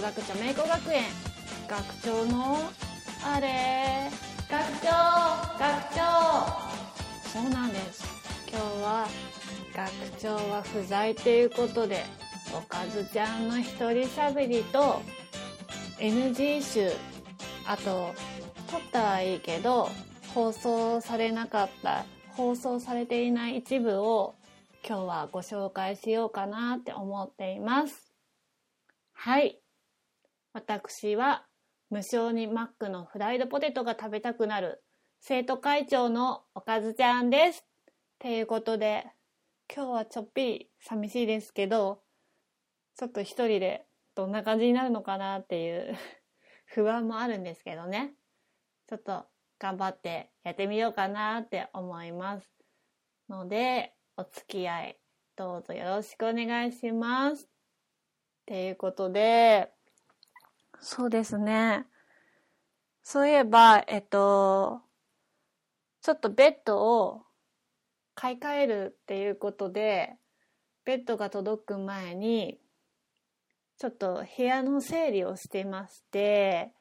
学者名工学園。学長のあれ。学長学長。そうなんです。今日は学長は不在ということでおかずちゃんの一人喋りと NG 集あと撮ったはいいけど放送されなかった放送されていない一部を今日はご紹介しようかなって思っています。はい私は無償にマックのフライドポテトが食べたくなる。生徒会長のおかずちゃんです。ということで今日はちょっぴり寂しいですけどちょっと一人でどんな感じになるのかなっていう 不安もあるんですけどね。ちょっと頑張ってやってみようかなって思いますのでお付き合いどうぞよろしくお願いします。っていうことでそうですね。そういえばえっとちょっとベッドを買い替えるっていうことでベッドが届く前にちょっと部屋の整理をしてまして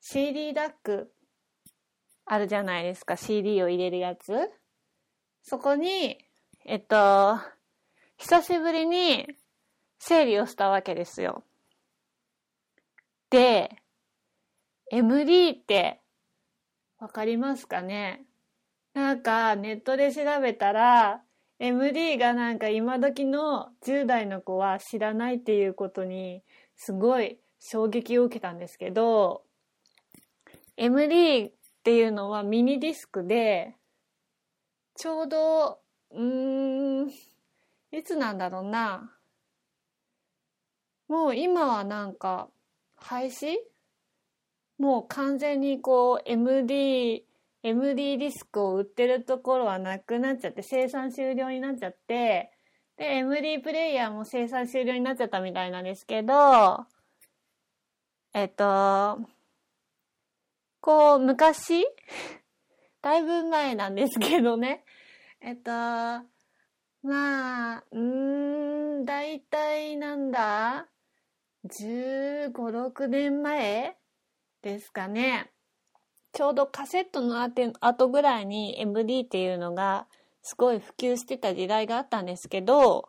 CD ダックあるじゃないですか CD を入れるやつ。そこにえっと久しぶりに整理をしたわけですよ。で MD ってわかりますかね？なんかネットで調べたら MD がなんか今時の10代の子は知らないっていうことにすごい衝撃を受けたんですけど MD っていうのはミニディスクでちょうどうーんいつなんだろうな。もう今はなんか廃止もう完全にこう MD MD ディスクを売ってるところはなくなっちゃって生産終了になっちゃってで MD プレイヤーも生産終了になっちゃったみたいなんですけどえっとこう昔？だいぶ前なんですけどね。えっとまあうーん大体なんだ？15、6年前ですかね。ちょうどカセットの後ぐらいに MD っていうのがすごい普及してた時代があったんですけど、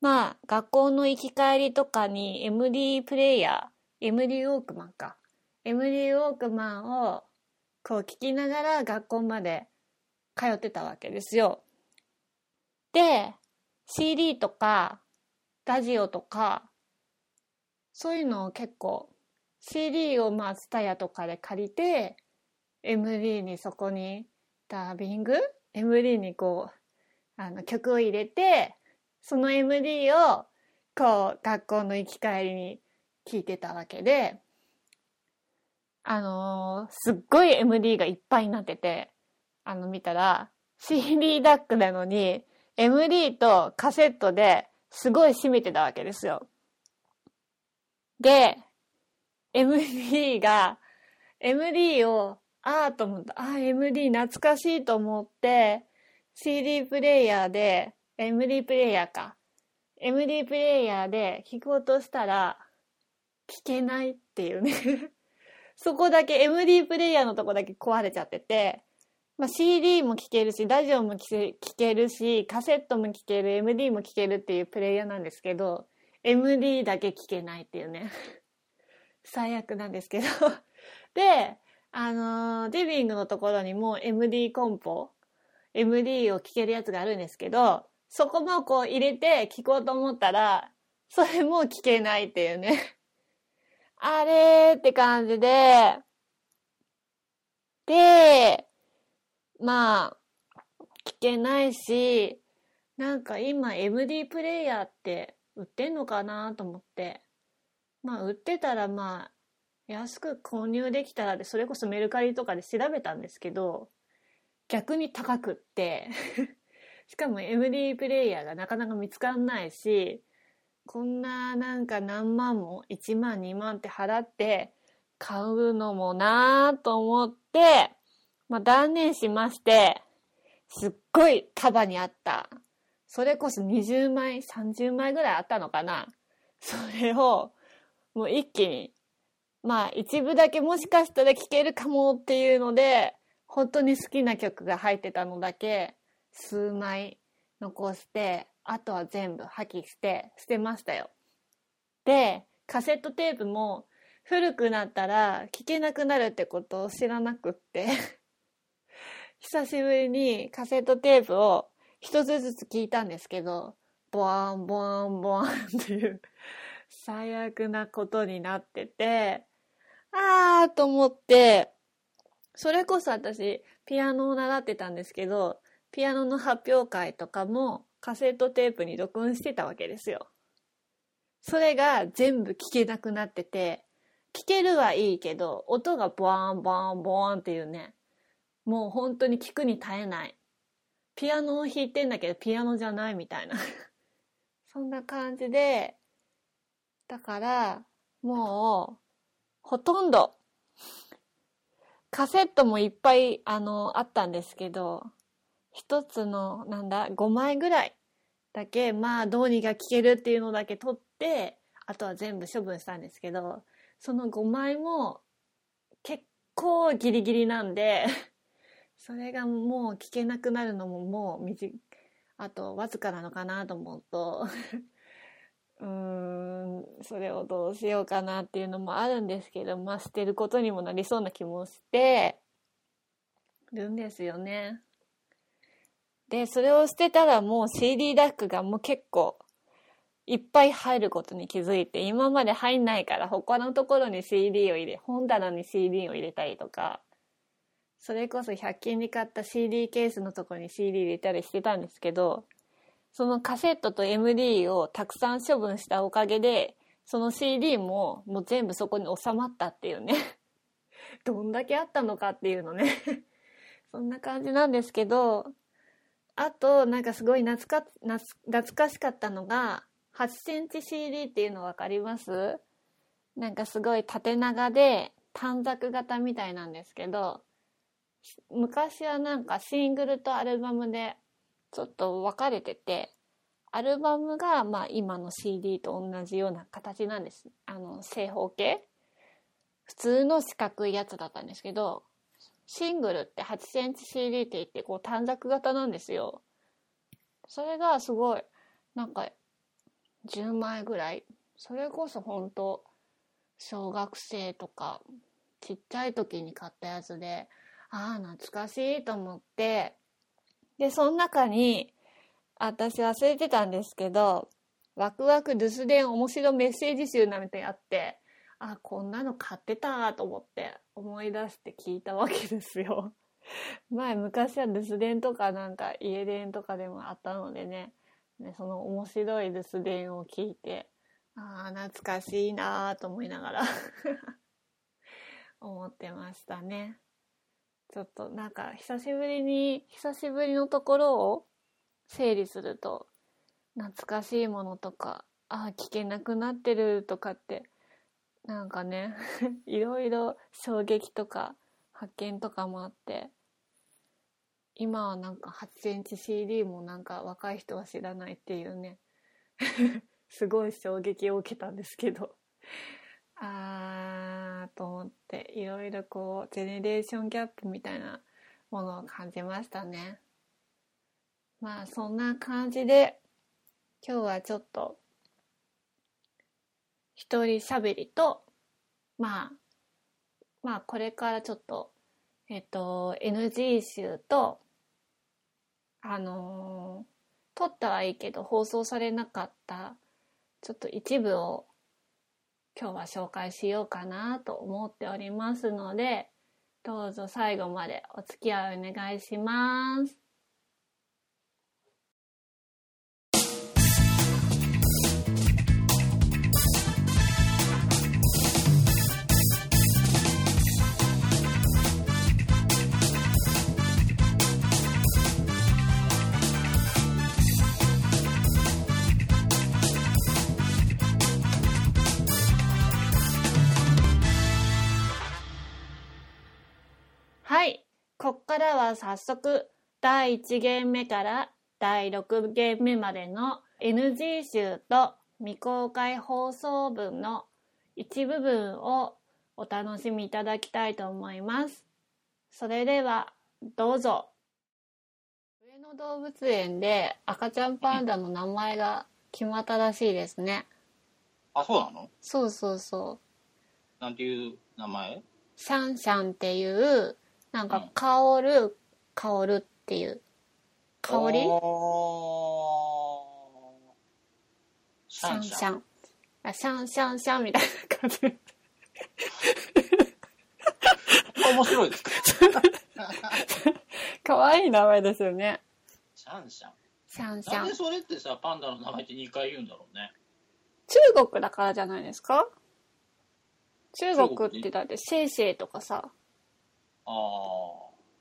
まあ学校の行き帰りとかに MD プレイヤー、MD ウォークマンか。MD ウォークマンをこう聞きながら学校まで通ってたわけですよ。で、CD とかラジオとかそういうのを結構 CD をまあ TSUTAYA とかで借りて MD にそこにダービング？MD にこうあの曲を入れてその MD をこう学校の行き帰りに聴いてたわけであのー、すっごい MD がいっぱいになっててあの見たら CD ダックなのに MD とカセットですごい占めてたわけですよ。で、MD が、MD を、ああと思った。ああ、MD 懐かしいと思って、CD プレイヤーで、MD プレイヤーか。MD プレイヤーで弾こうとしたら、聞けないっていうね そこだけ MD プレイヤーのとこだけ壊れちゃってて、まあ、CD も聴けるし、ラジオも聴けるし、カセットも聴ける、MD も聴けるっていうプレイヤーなんですけど、MD だけ聴けないっていうね。最悪なんですけど。で、あのー、リビングのところにも MD コンポ、MD を聴けるやつがあるんですけど、そこもこう入れて聴こうと思ったら、それも聞けないっていうね。あれーって感じで、で、まあ、聞けないし、なんか今 MD プレイヤーって売ってんのかなと思って。まあ売ってたらまあ安く購入できたらでそれこそメルカリとかで調べたんですけど逆に高くって しかも MD プレイヤーがなかなか見つかんないしこんななんか何万も1万2万って払って買うのもなぁと思って、まあ断念しまして、すっごい束にあった。それこそ20枚、30枚ぐらいあったのかなそれをもう一気にまあ一部だけもしかしたら聴けるかもっていうので本当に好きな曲が入ってたのだけ数枚残してあとは全部破棄して捨てましたよ。でカセットテープも古くなったら聴けなくなるってことを知らなくって 久しぶりにカセットテープを一つずつ聞いたんですけどボワンボワンボワンっていう最悪なことになっててあーと思ってそれこそ私ピアノを習ってたんですけどピアノの発表会とかもカセットテープに録音してたわけですよ。それが全部聞けなくなってて聞けるはいいけど音がボワンボワンボワンっていうねもう本当に聞くに耐えないピアノを弾いてんだけどピアノじゃないみたいな。そんな感じでだからもうほとんどカセットもいっぱいあのあったんですけど一つのなんだ5枚ぐらいだけまあどうにか聞けるっていうのだけ取ってあとは全部処分したんですけどその5枚も結構ギリギリなんでそれがもう聞けなくなるのももう短あとわずかなのかなと思うと うーんそれをどうしようかなっていうのもあるんですけどまあ捨てることにもなりそうな気もしてるんですよね。でそれを捨てたらもう CD ダックがもう結構いっぱい入ることに気づいて今まで入んないから他のところに CD を入れ本棚に CD を入れたりとかそれこそ100均に買った CD ケースのとこに CD 入れたりしてたんですけどそのカセットと MD をたくさん処分したおかげでその CD ももう全部そこに収まったっていうね。どんだけあったのかっていうのね。そんな感じなんですけどあとなんかすごい懐か懐かしかったのが8センチ CD っていうの分かります？なんかすごい縦長で短冊型みたいなんですけど昔はなんかシングルとアルバムでちょっと分かれててアルバムがまあ今の CD と同じような形なんです。あの正方形。普通の四角いやつだったんですけどシングルって8センチ CD って言ってこう短冊型なんですよ。それがすごいなんか10枚ぐらい。それこそ本当小学生とかちっちゃい時に買ったやつでああ懐かしいと思って。でその中に私忘れてたんですけどワクワク留守電面白メッセージ集なんてあってあこんなの買ってたと思って思い出して聞いたわけですよ。前昔は留守電とかなんか家電とかでもあったのでね。ねその面白い留守電を聞いてああ懐かしいなと思いながら 思ってましたね。ちょっとなんか久しぶりに久しぶりのところを整理すると懐かしいものとかああ聞けなくなってるとかってなんかね いろいろ衝撃とか発見とかもあって今はなんか8センチ CD もなんか若い人は知らないっていうね すごい衝撃を受けたんですけど。あーと思っていろいろこうジェネレーションギャップみたいなものを感じましたね。まあそんな感じで今日はちょっと一人喋りとまあまあこれからちょっとえっと NG 集とあのー、撮ったはいいけど放送されなかったちょっと一部を今日は紹介しようかなと思っておりますのでどうぞ最後までお付き合いお願いします。からは早速第1ゲーム目から第6ゲーム目までの NG 集と未公開放送分の一部分をお楽しみいただきたいと思います。それでは、どうぞ。上野動物園で赤ちゃんパンダの名前が決まったらしいですね。あ、そうなの？そうそうそう。なんていう名前？シャンシャンっていう、なんか、香る、香るっていう。香り？シシャャンシャン。あシャンシャンシャンみたいな感じ。面白いですか？可愛い名前ですよね。シャンシャン。シャンシャンなんで。それってさ、パンダの名前って2回言うんだろうね。中国だからじゃないですか？中国ってだってシェイシェイとかさ、あ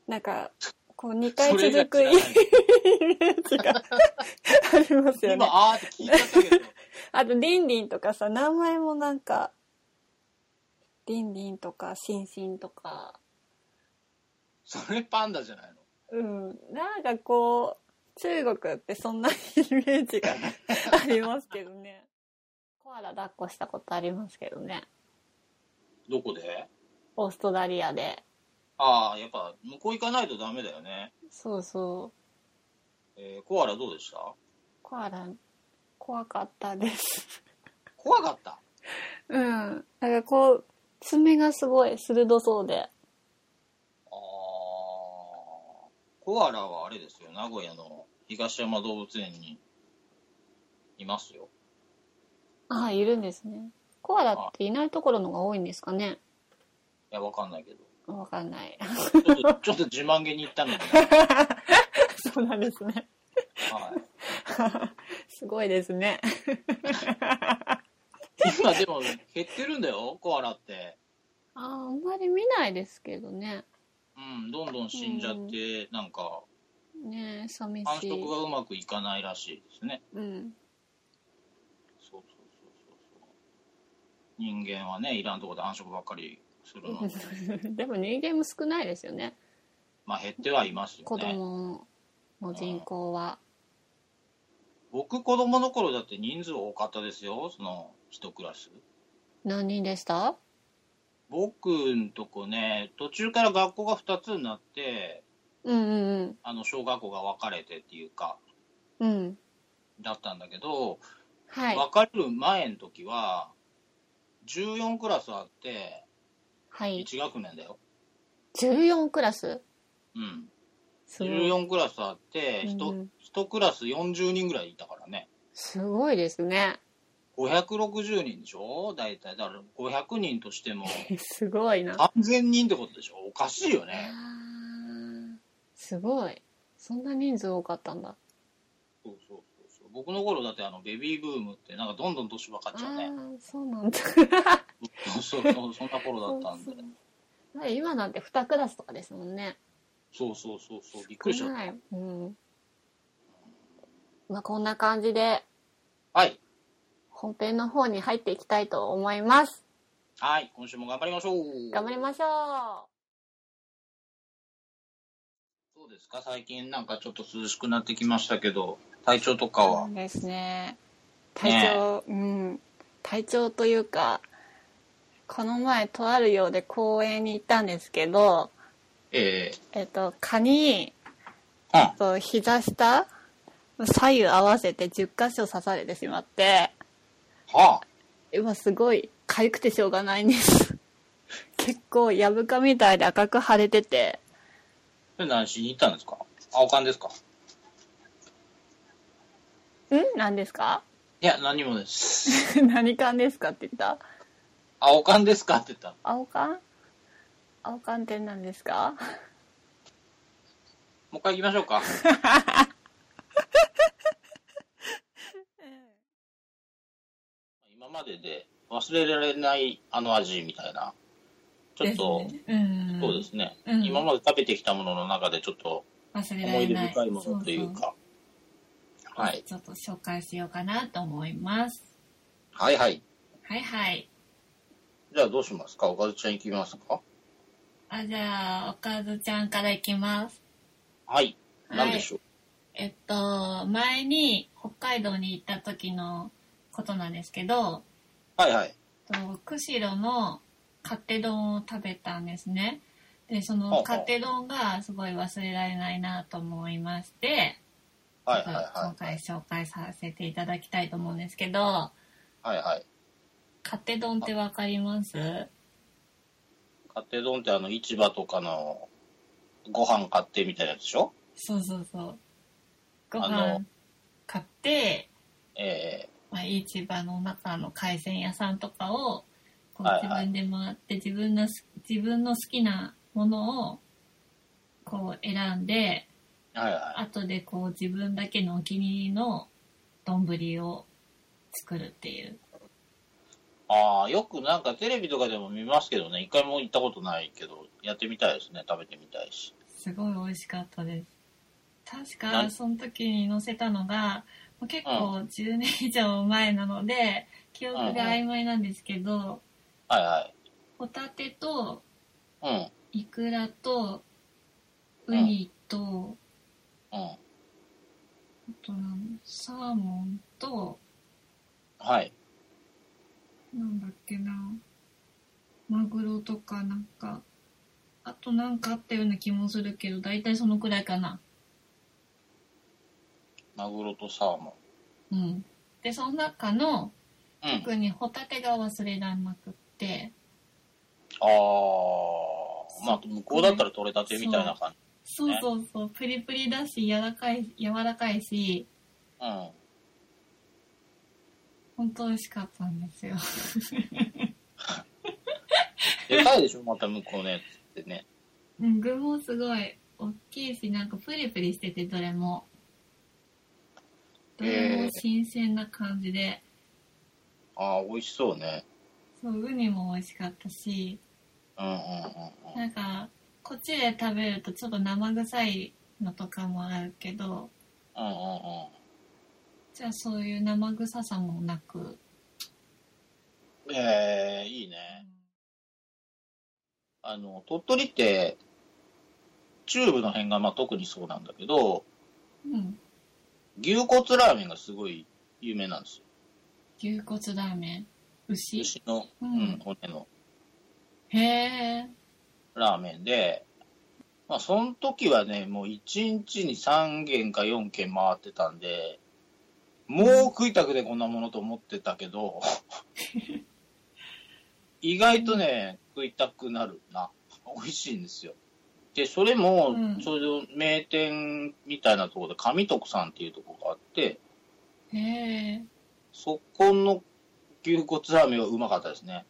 なんか、こう2回続くイ知らないメージがありますよね。あーって聞いたけど。あと、リンリンとかさ、名前もなんか、リンリンとか、シンシンとか、それパンダじゃないの？うん、なんかこう、中国ってそんなイメージがありますけどね。コアラ抱っこしたことありますけどね。どこで？オーストラリアで。ああ、やっぱ向こう行かないとダメだよね。そうそう。えーコアラどうでした？コアラ、怖かったです。怖かった？うん。なんかこう、爪がすごい鋭そうで。ああ、コアラはあれですよ、名古屋の東山動物園にいますよ。ああ、いるんですね。コアラっていないところのが多いんですかねいや、わかんないけど。わかんない。ちょっと、ちょっと自慢げに言ったのに、ね。そうなんですね。はい。すごいですね。今でも減ってるんだよ、コアラって。ああ、あんまり見ないですけどね。うん、どんどん死んじゃって、なんか、ねえ、寂繁しい。殖がうまくいかないらしいですね。うん。そうそうそうそうそう。人間はね、いらんとこで繁殖ばっかりするので、でも人間も少ないですよね。まあ減ってはいますよ子ね。供の人口は。僕子供の頃だって人数多かったですよ、その一クラス。何人でした？僕んとこね、途中から学校が2つになって、うんうんあの小学校が分かれてっていうか、うん。うん。だったんだけど、はい。分かれる前の時は、14クラスあって、はい。1学年だよ。14クラス？うん。すごい。14クラスあって、うん 1, 一クラス40人ぐらいいたからね。すごいですね。560人でしょ？大体。だから500人としても すごいな。3000人ってことでしょ？おかしいよね。すごい。そんな人数多かったんだ。そうそうそうそう。僕の頃だってあのベビーブームってなんかどんどん年分かっちゃうね。ああ、そうなんだ。そうそうそんな頃だったんで。そうそう今なんて2クラスとかですもんね。そうそうそうそう、びっくりしちゃっはい。うん。まあこんな感じでた。はい。本編の方に入っていきたいと思います。はい、今週も頑張りましょう。頑張りましょどうですか最近なんかちょっと涼しくなってきましたけど、体調とかう。は？そうですね。体調、うん。体調というか、この前とあるようで公園に行ったんですけど、ええ。っと、蚊に、えうん。と膝下左右合わせて10箇所刺されてしまってはあ。今すごい痒くてしょうがないんです。結構やぶかみたいで赤く腫れてて。それ何しに行ったんですか？青缶ですか？ん？何ですか？いや、何もです。何缶ですかって言った？青缶ですか？って言った。青缶？青缶って何ですか？もう一回行きましょうか。今までで忘れられないあの味みたいな。ちょっと、ねうんそうですね、うん今まで食べてきたものの中でちょっと思い出深いものというか。そうはい。ちょっと紹介しようかなと思いますはいはい。はいはいじゃあどうしますか？おかずちゃん行きますか？あじゃあおかずちゃんからいきますはい。はい何でしょう、えっと、前に北海道に行った時のことなんですけど、はいはい。と釧路の勝手丼を食べたんですね。で、その勝手丼がすごい忘れられないなと思いまして、はいちょっと今はいは回紹介させていただきたいと思うんですけど、い。はいはい。勝手丼ってわかります？勝手丼ってあの、市場とかのご飯買ってみたいなやつでしょ？そうそうそう。ご飯買って、えまあ、市場の中の海鮮屋さんとかをこう自はいはい。分で回って自分のす自分の好きなものをこう選んでえはいはい。後でこう自分だけのお気に入りの丼を作るっていうああ、よくなんかテレビとかでも見ますけどね、一回も行ったことないけど、やってみたいですね、食べてみたいし。すごい美味しかったです確なかその時に載せたのがもう結構10年以上前なので記憶が曖昧なんですけどはいはい。ホタテとうん、イクラとウニと、うん。あとなんサーモンとはい。なんだっけな。マグロとかなんか。あとなんかあったような気もするけど大体そのくらいかな。マグロとサーモうん。でその中のン。うん。特にホタテが忘れらんなくって。ああ、まあ、向こうだったら取れたてみたいな感そう。そうそうプリプリだし柔らかい柔らかいし。じ。うん。本当美味しかったんですよでかいでしょ、また向こうのやつってね。うん具もすごい大きいしなんかプリプリしててどれもどれも新鮮な感じで、ああ、美味しそうね。そうウニも美味しかったしうんうんうんうん。なんかこっちで食べるとちょっと生臭いのとかもあるけどうんうんうん。じゃあそういう生臭さもなく、ええいいね。あの、鳥取って、中部の辺がまあ特にそうなんだけど、うん、牛骨ラーメンがすごい有名なんですよ。牛骨ラーメン？牛？牛の、ううんん、骨の。へえラーメンで、まあその時はね、もう1日に3軒か4軒回ってたんで、もう食いたくてこんなものと思ってたけど、意外とね、食いたくなるな。美味しいんですよ。で、それもうん、ちょうど名店みたいなところで、上徳さんっていうところがあって、そこの牛骨ラーメンはうまかったですね。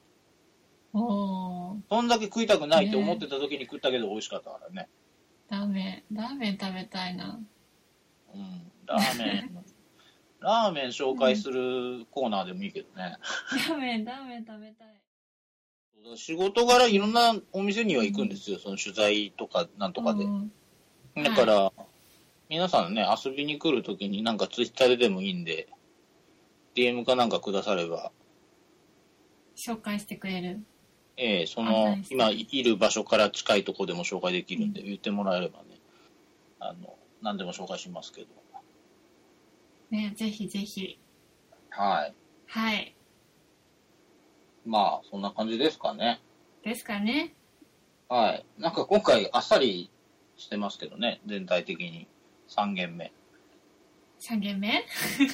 そんだけ食いたくないって思ってた時に食ったけど美味しかったからね。ラーメンラーメン食べたいなうん、ラーメン、ラーメン紹介するコーナーでもいいけどね。ラーメンラーメン食べたい。仕事柄いろんなお店には行くんですよ、その取材とかなんとかで。う。ん。だから、皆さんね、遊びに来るときになんかツイッターででもいいんで、DM かなんかくだされば、紹介してくれる？ええそあの今いる場所から近いとこでも紹介できるんで、言ってもらえればね、あの、何でも紹介しますけど。ねぜひぜひはい。はいまあ、そんな感じですかね。ですかねはい。なんか今回あっさりしてますけどね、全体的に。3軒目。3軒目？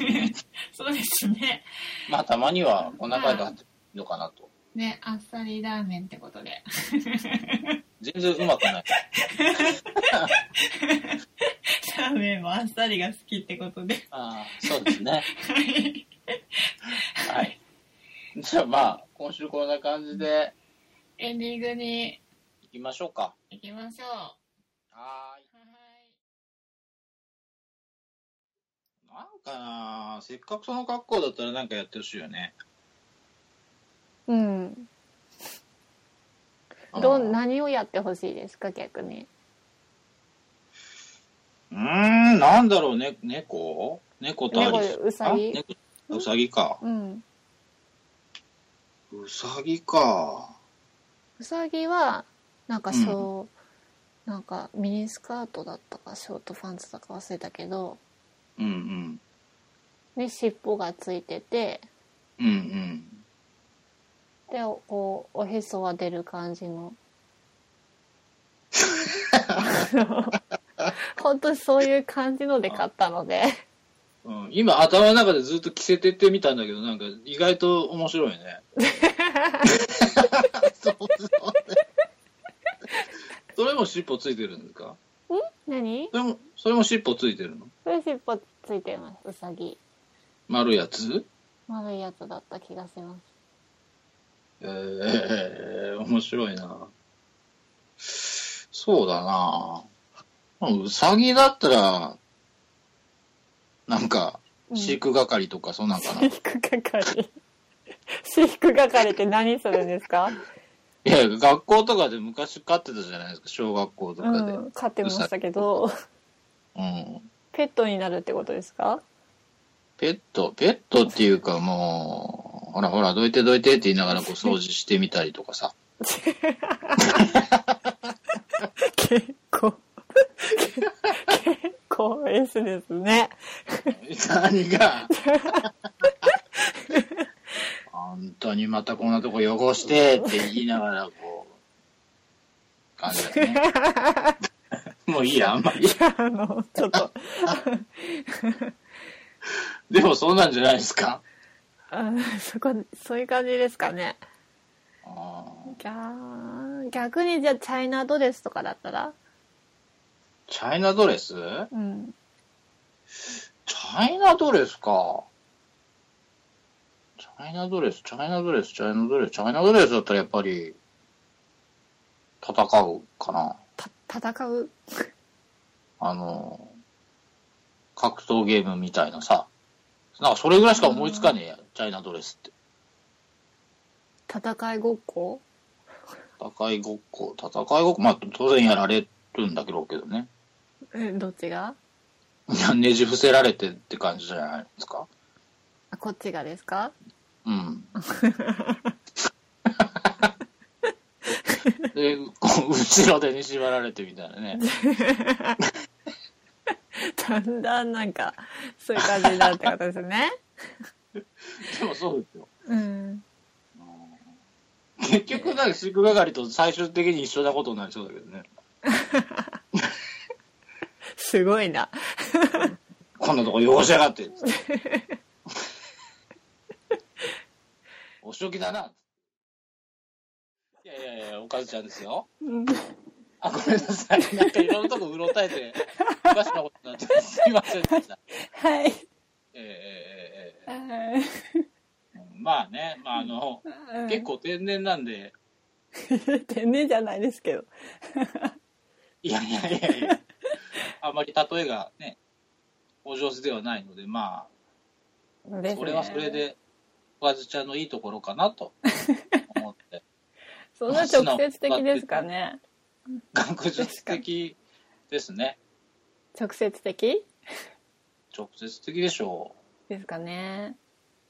そうですねまあ、たまにはお腹がいいのかなと。ねあっさりラーメンってことで全然うまくない。ラーメンもあっさりが好きってことでああ、そうですね。はいはい。じゃあまあ、今週こんな感じでエンディングに行きましょうか。行きましょうはーい。はいなんかなせっかくその格好だったらなんかやってほしいよね。うんどん何をやってほしいですか逆にうーん、なんだろうね、猫？猫とアリス猫うさぎうさぎか。うんうさぎか。うさぎはなんかそう、なんかミニスカートだったかショートパンツだか忘れたけどうんうん。に尻尾がついててうんうん。で、こう、おへそは出る感じの。本当にそういう感じので買ったので。うん、今頭の中でずっと着せてってみたんだけど、なんか意外と面白いね。そうそうそれも尻尾ついてるんですか？何？それも、それも尻尾ついてるの？それ尻尾ついてます。うさぎ。丸いやつ？丸いやつだった気がします。えー、面白いな。そうだな。うさぎだったら、なんか、うん飼育係とかそんなんかな。飼育係。飼育係って何するんですか？いや、学校とかで昔飼ってたじゃないですか、小学校とかで。うん、飼ってましたけど、うん。ペットになるってことですか？ペット、ペットっていうかもう、ほらほら、どいてどいてって言いながらこう掃除してみたりとかさ。結構、結構 S ですね。何が？本当にまたこんなとこ汚してって言いながらこう、感じだね。もういいや、あんまり。あの、ちょっと、でもそんなんじゃないですか？あそこ、そういう感じですかね。あ逆にじゃあチャイナドレスとかだったら？チャイナドレス？うん。チャイナドレスか。チャイナドレス、チャイナドレス、チャイナドレス、チャイナドレスだったらやっぱり、戦うかな。た、戦う？あの、格闘ゲームみたいなさ。なんかそれぐらいしか思いつかねえや、チャイナドレスって。戦いごっこ？戦いごっこ、戦いごっこ、まあ当然やられるんだけどけどね。え、どっちが？いやねじ伏せられてって感じじゃないですか？あ、こっちがですか？うん。で、こう後ろでに縛られてみたいなね。だんだんなんか、そういう感じになるってことですね。でもそうですよ。うん。結局、なんか飼育係と最終的に一緒なことになりそうだけどね。すごいな。こんなとこ汚しやがって。お仕置きだな。いやいやいや、おかずちゃんですよ。うんあ、ごめんなさい。なんかいろんなとこうろたえて、おかしなことになって、すいませんでした。はい。ええまあね、まああの、結構天然なんで、天然じゃないですけど。いやいやいやいや、あんまり例えがね、お上手ではないので、まあ、ねそれはそれ。で、おかずちゃんのいいところかなと思って。そんな直接的ですかね。学術的ですね。直接的？直接的でしょですかね。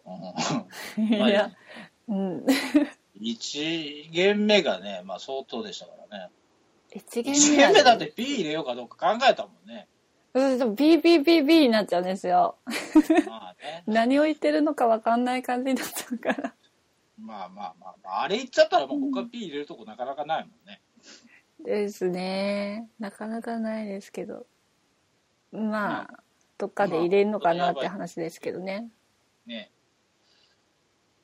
う。うんいや、うん。一限目がね、まあ相当でしたからね。一元一限目だって P 入れようかどうか考えたもんね。うん、でも BBBB になっちゃうんですよ。まあね。何を言ってるのかわかんない感じになっちゃうから。まあまあまあ、まあ、あれ言っちゃったらもう他 P 入れるとこなかなかないもんね。ですね。なかなかないですけど。まあ、どっかで入れるのかなって話ですけどね。ね。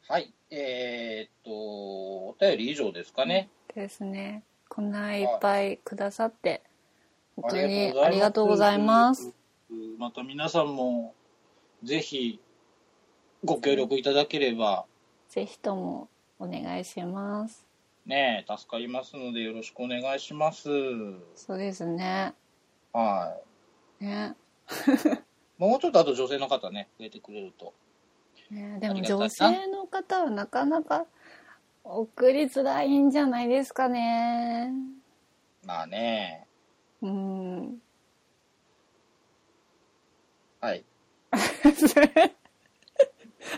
はい。えー、っと、お便り以上ですかね。ですね。こんないっぱいくださって、本当にありがとうございます。。また皆さんも、ぜひ、ご協力いただければ、ぜひともお願いします。ね、助かりますので、よろしくお願いします。そうですね。はね。い。もうちょっとあと女性の方ね、増えてくれると。ねでも女性の方はなかなか送りづらいんじゃないですかね。まあね。うん。はい。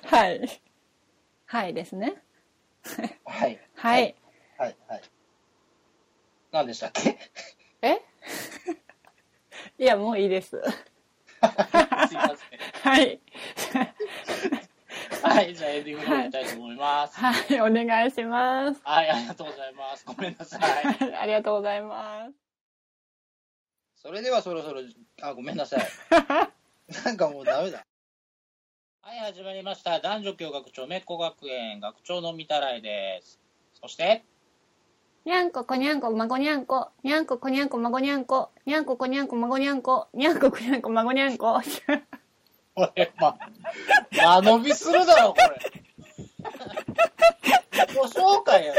はい。はいですね。はい。はい。はい。はい。何でしたっけ？え？いや、もういいです。すいません。はい。ははい、じゃあエンディングに行きたいと思います。はい、お願いします。はい、ありがとうございます。ごめんなさい。ありがとうございます。それではそろそろ、あ、ごめんなさい。なんかもうダメだ。はい、始まりました。男女共学長めっこ学園学長のみたらいです。そして、にゃんここにゃんこまごにゃんこ、にゃんここにゃんこまごにゃんこ、にゃんここにゃんこまごにゃんこ、にゃんここにゃんこまごにゃんこ。これ、ま、間延びするだろ、これ。自己紹介や、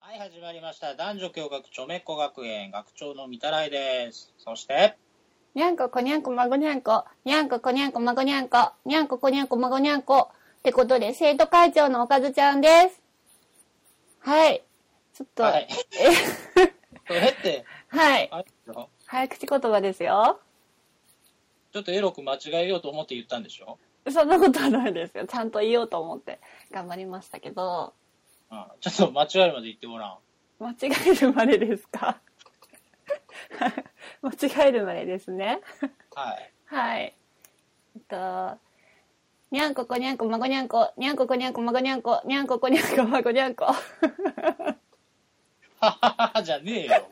はい、始まりました。男女共学長めっこ学園学長のみたらいです。そして、にゃんここにゃんこまごにゃんこ、にゃんここにゃんこまごにゃんこ、にゃんここにゃんこまごにゃんこ。ってことで、生徒会長のおかずちゃんです。はい。ちょっと、はい。え、それって、はい。早口言葉ですよ。ちょっとエロく間違えようと思って言ったんでしょ？そんなことはないですよ。ちゃんと言おうと思って頑張りましたけど、うん。ちょっと間違えるまで言ってごらん。間違えるまでですか？間違えるまでですね。はい。はい。えっと、にゃんここにゃんこまごにゃんこ、にゃんここにゃんこまごにゃんこ、にゃんここにゃんこまごにゃんこ。ははははじゃねえよ。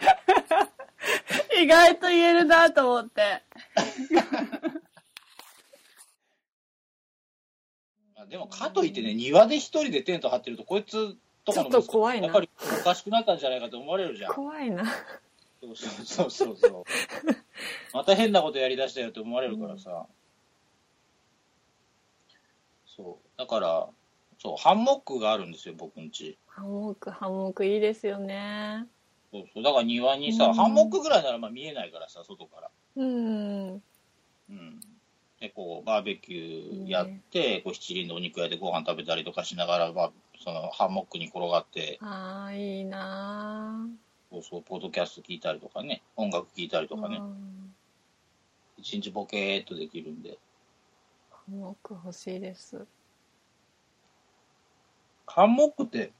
意外と言えるなと思って。ま あでも、かといってね、庭で一人でテント張ってると、こいつとかのちょっと怖いなやっぱりおかしくなったんじゃないかと思われるじゃん。怖いな。そうそうそうそう。また変なことやりだしたよって思われるからさ。そう。だから、そう、ハンモックがあるんですよ、僕んち。ハンモック、ハンモックいいですよね。そうそう。だから庭にさ、うんハンモックぐらいならまあ見えないからさ、外から。うん。うん。で、こう、バーベキューやって、こう、七輪のお肉屋でご飯食べたりとかしながら、まあ、その、ハンモックに転がって、ああ、いいなそうそう、ポッドキャスト聞いたりとかね、音楽聞いたりとかねう、ん一日ボケーっとできるんで。ハンモック欲しいです。ハンモックって、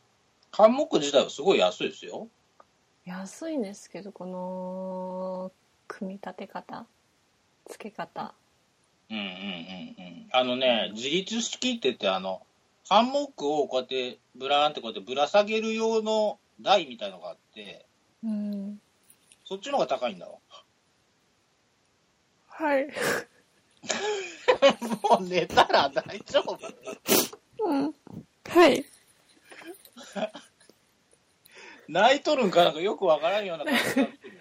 ハンモック自体はすごい安いですよ。安いんですけど、この、組み立て方、付け方。うんうんうんうん。あのね、自立式って言って、あの、ハンモックをこうやって、ブラーンってこうやってぶら下げる用の台みたいのがあって、うん。そっちの方が高いんだわ。はい。もう寝たら大丈夫？うん。はい。泣いとるんかなんかよくわからんような感じになってるよ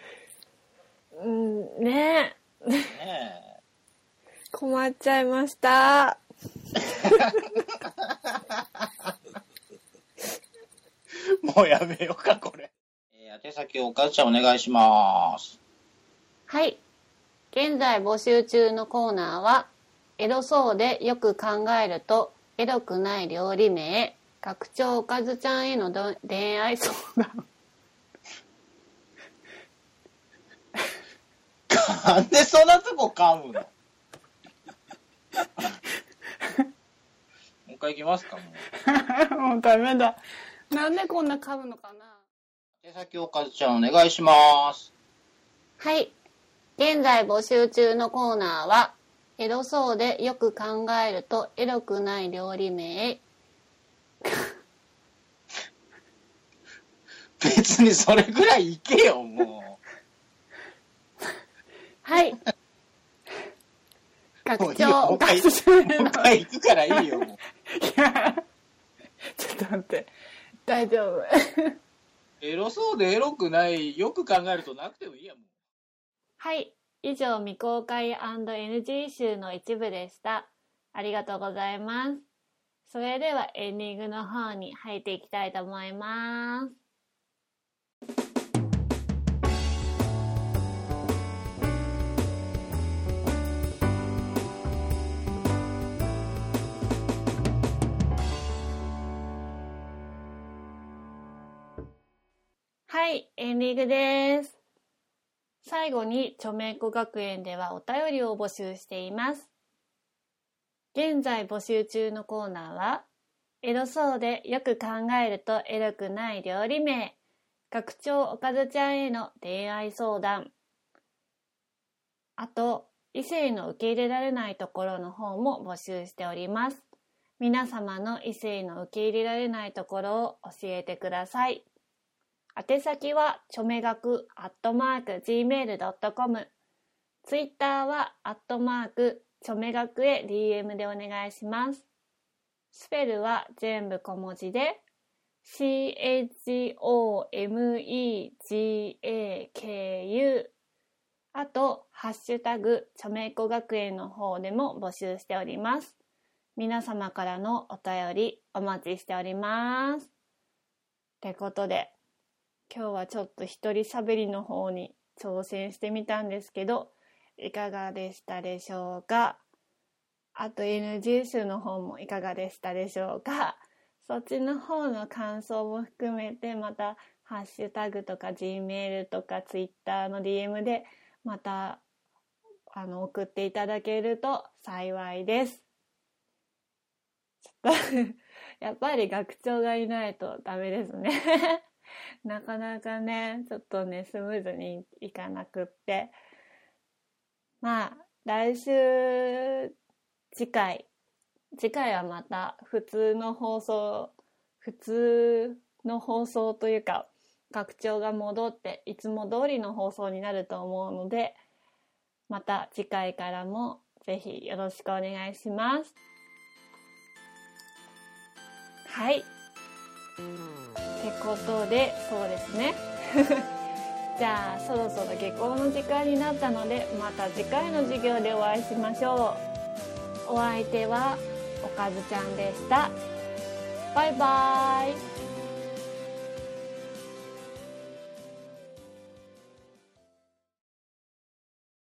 うん、ねえ。ね困っちゃいました。え。もうやめようか、これ。えー、宛先おかずちゃんお願いします。はい。現在募集中のコーナーは、エロそうでよく考えると、エロくない料理名、学長おかずちゃんへのど恋愛相談。なんでそんなとこ噛むの？もう一回いきますか、もう。もうダメだ。なんでこんな噛むのかな？宛先おかずちゃんお願いします。はい。現在募集中のコーナーは、エロそうでよく考えるとエロくない料理名、別にそれぐらいいけよ、もはい。も学ういいよ長、もう一回学長の一回行くからいいよ、もう。いやちょっと待って。大丈夫。エロそうでエロくない、よく考えるとなくてもいいや、もう。はい。以上、未公開 &NG 集の一部でした。ありがとうございます。それではエンディングの方に入っていきたいと思います。はい、エンディングです。最後に、著名子学園ではお便りを募集しています。現在募集中のコーナーは、エロそうでよく考えるとエロくない料理名、学長おかずちゃんへの恋愛相談、あと、異性の受け入れられないところの方も募集しております。皆様の異性の受け入れられないところを教えてください。宛先は、ちょめがく、アットマーク、gmail.com。ツイッターは、アットマーク、ちょめがくへ DM でお願いします。スペルは全部小文字で、CHOMEGAKU あと、ハッシュタグ、ちょめいこ学園の方でも募集しております。皆様からのお便りお待ちしております。ってことで、今日はちょっと一人喋りの方に挑戦してみたんですけど、いかがでしたでしょうか？あと NG 集の方もいかがでしたでしょうか？そっちの方の感想も含めてまたハッシュタグとか Gmail とか Twitter の DM でまたあの送っていただけると幸いです。ちょっとやっぱり学長がいないとダメですね なかなかね、ちょっとね、スムーズにいかなくって。まあ、来週、次回、次回はまた普通の放送、普通の放送というか、学長が戻っていつも通りの放送になると思うので、また次回からもぜひよろしくお願いします。はい。ってことで、そうですね。じゃあ、そろそろ下校の時間になったので、また次回の授業でお会いしましょう。お相手は、おかずちゃんでした。バイバーイ。